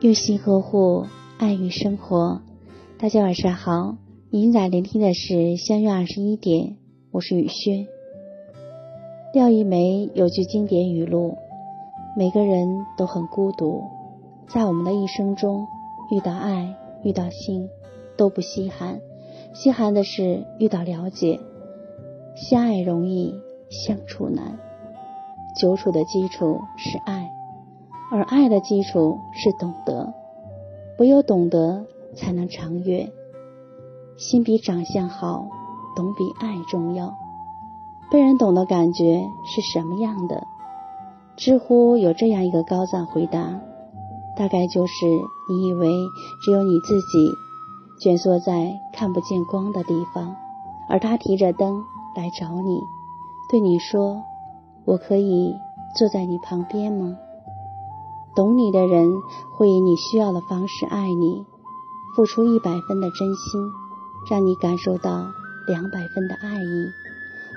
用心呵护，爱与生活。大家晚上好，您在聆听的是相约二十一点，我是雨轩。廖一梅有句经典语录：每个人都很孤独，在我们的一生中，遇到爱、遇到心都不稀罕，稀罕的是遇到了解。相爱容易，相处难。久处的基础是爱。而爱的基础是懂得，唯有懂得才能长远。心比长相好，懂比爱重要。被人懂的感觉是什么样的？知乎有这样一个高赞回答，大概就是你以为只有你自己蜷缩在看不见光的地方，而他提着灯来找你，对你说：“我可以坐在你旁边吗？”懂你的人会以你需要的方式爱你，付出一百分的真心，让你感受到两百分的爱意；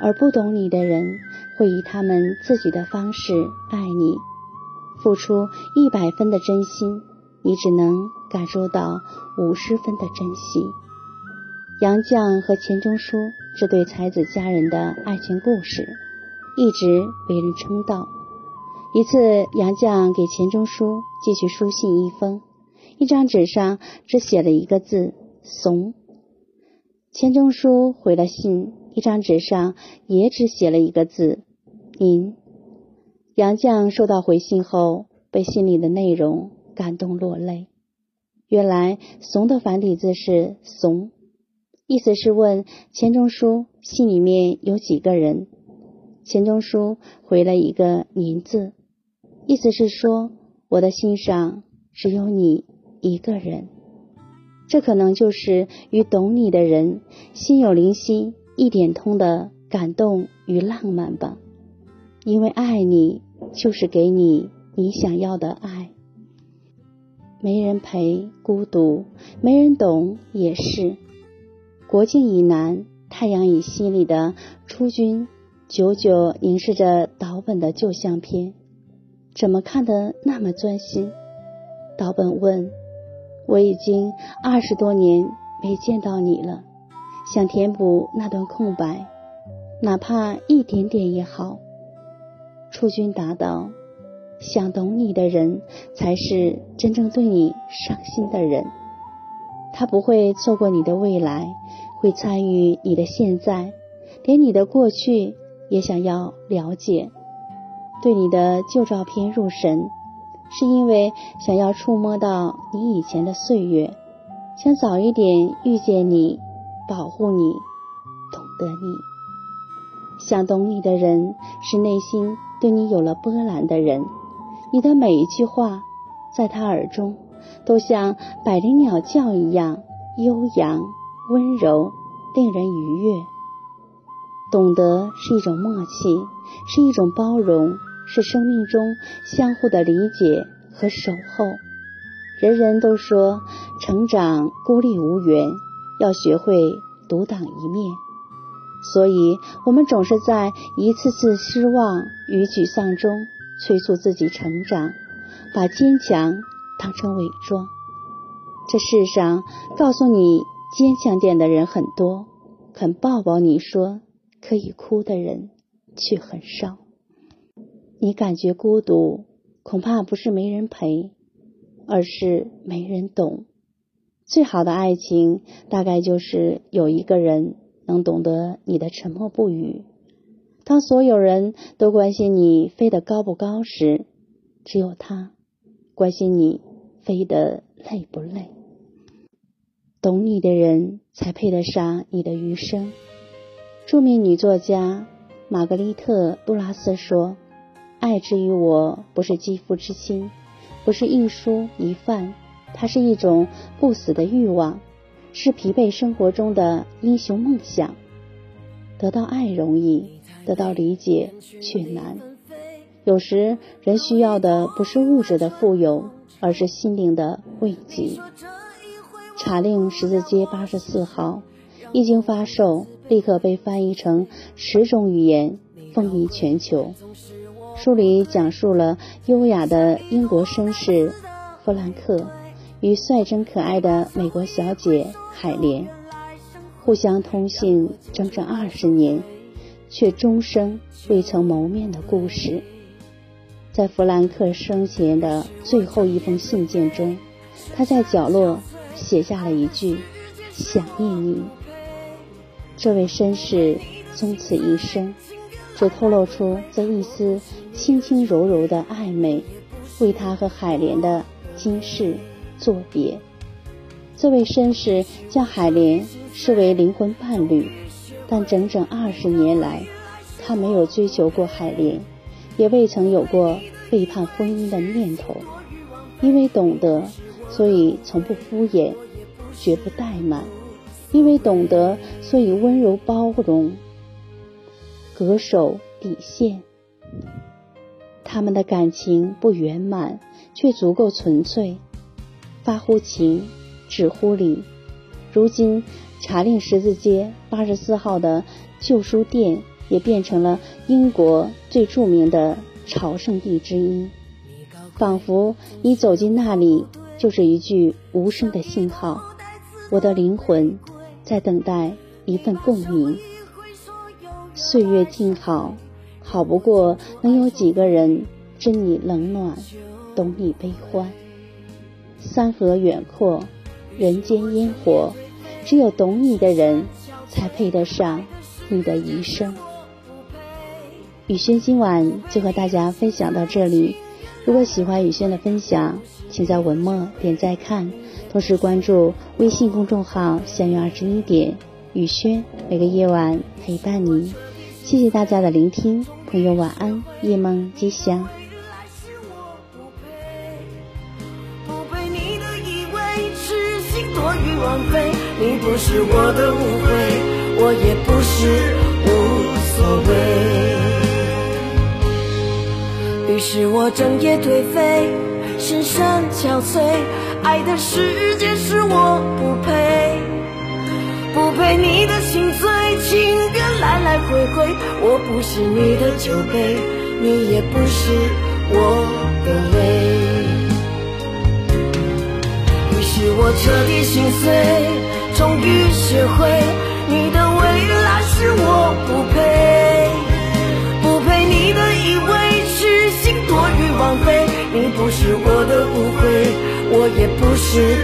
而不懂你的人会以他们自己的方式爱你，付出一百分的真心，你只能感受到五十分的珍惜。杨绛和钱钟书这对才子佳人的爱情故事，一直为人称道。一次，杨绛给钱钟书寄去书信一封，一张纸上只写了一个字“怂”。钱钟书回了信，一张纸上也只写了一个字“您”。杨绛收到回信后，被信里的内容感动落泪。原来“怂”的繁体字是“怂”，意思是问钱钟书信里面有几个人。钱钟书回了一个“您”字。意思是说，我的心上只有你一个人。这可能就是与懂你的人心有灵犀一点通的感动与浪漫吧。因为爱你，就是给你你想要的爱。没人陪，孤独；没人懂，也是。国境以南，太阳以西里的初君，久久凝视着岛本的旧相片。怎么看得那么专心？岛本问：“我已经二十多年没见到你了，想填补那段空白，哪怕一点点也好。”初君答道：“想懂你的人，才是真正对你上心的人。他不会错过你的未来，会参与你的现在，连你的过去也想要了解。”对你的旧照片入神，是因为想要触摸到你以前的岁月，想早一点遇见你，保护你，懂得你。想懂你的人，是内心对你有了波澜的人。你的每一句话，在他耳中，都像百灵鸟叫一样悠扬、温柔，令人愉悦。懂得是一种默契，是一种包容。是生命中相互的理解和守候。人人都说成长孤立无援，要学会独当一面。所以，我们总是在一次次失望与沮丧中催促自己成长，把坚强当成伪装。这世上告诉你坚强点的人很多，肯抱抱你说可以哭的人却很少。你感觉孤独，恐怕不是没人陪，而是没人懂。最好的爱情，大概就是有一个人能懂得你的沉默不语。当所有人都关心你飞得高不高时，只有他关心你飞得累不累。懂你的人，才配得上你的余生。著名女作家玛格丽特·杜拉斯说。爱之于我，不是肌肤之亲，不是一蔬一饭，它是一种不死的欲望，是疲惫生活中的英雄梦想。得到爱容易，得到理解却难。有时人需要的不是物质的富有，而是心灵的慰藉。查令十字街八十四号一经发售，立刻被翻译成十种语言，风靡全球。书里讲述了优雅的英国绅士弗兰克与率真可爱的美国小姐海莲，互相通信整整二十年，却终生未曾谋面的故事。在弗兰克生前的最后一封信件中，他在角落写下了一句：“想念你。”这位绅士终此一生，只透露出这一丝轻轻柔柔的暧昧，为他和海莲的今世作别。这位绅士将海莲，视为灵魂伴侣，但整整二十年来，他没有追求过海莲。也未曾有过背叛婚姻的念头，因为懂得，所以从不敷衍，绝不怠慢；因为懂得，所以温柔包容，恪守底线。他们的感情不圆满，却足够纯粹，发乎情，止乎礼。如今，查令十字街八十四号的旧书店。也变成了英国最著名的朝圣地之一，仿佛你走进那里，就是一句无声的信号。我的灵魂在等待一份共鸣。岁月静好，好不过能有几个人知你冷暖，懂你悲欢。山河远阔，人间烟火，只有懂你的人，才配得上你的余生。雨轩今晚就和大家分享到这里。如果喜欢雨轩的分享，请在文末点再看，同时关注微信公众号“相约二十一点”，雨轩每个夜晚陪伴你。谢谢大家的聆听，朋友晚安，夜梦吉祥。你不是我的误会，我也不是无所谓。于是我整夜颓废，深深憔悴。爱的世界是我不配，不配你的心碎，情歌来来回回。我不是你的酒杯，你也不是我的泪。于是我彻底心碎，终于学会，你的未来是我不配，不配你的以为。多余枉费，你不是我的误会，我也不是。